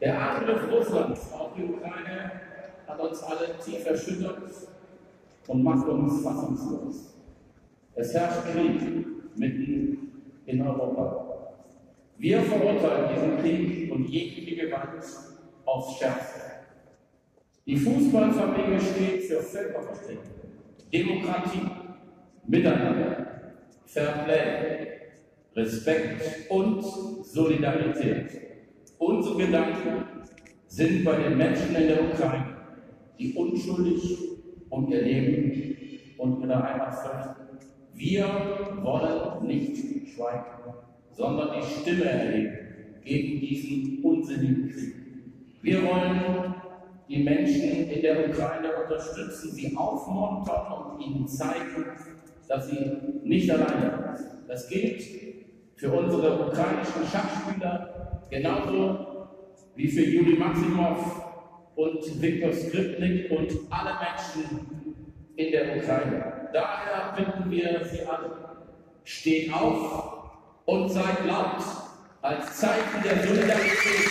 Der Angriff Russlands auf die Ukraine hat uns alle tief erschüttert und macht uns fassungslos. Es herrscht Krieg mitten in Europa. Wir verurteilen diesen Krieg und jegliche Gewalt aufs Schärfste. Die Fußballfamilie steht für Völkerverständigung, Demokratie, Miteinander, Fairplay, Respekt und Solidarität. Unsere Gedanken sind bei den Menschen in der Ukraine, die unschuldig um ihr Leben und ihre Heimat fürchten. Wir wollen nicht schweigen, sondern die Stimme erheben gegen diesen unsinnigen Krieg. Wir wollen die Menschen in der Ukraine unterstützen, sie aufmuntern und ihnen zeigen, dass sie nicht alleine sind. Das gilt für unsere ukrainischen Schachspieler genauso wie für Juli Maximov und Viktor Skripnik und alle Menschen in der Ukraine. Daher bitten wir Sie alle, steht auf und seid laut als Zeichen der Solidarität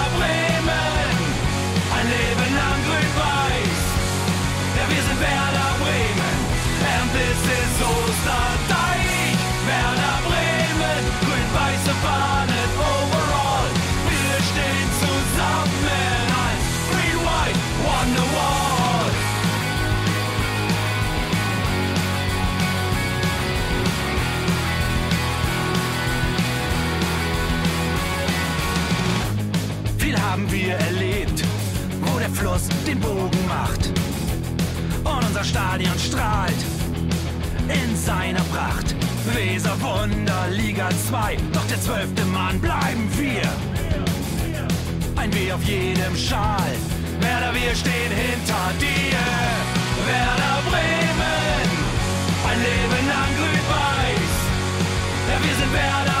Weser Wunder, Liga 2, doch der zwölfte Mann bleiben wir. Ein W auf jedem Schal, Werder, wir stehen hinter dir. Werder Bremen, ein Leben lang grün-weiß. Ja, wir sind Werder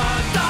da, da.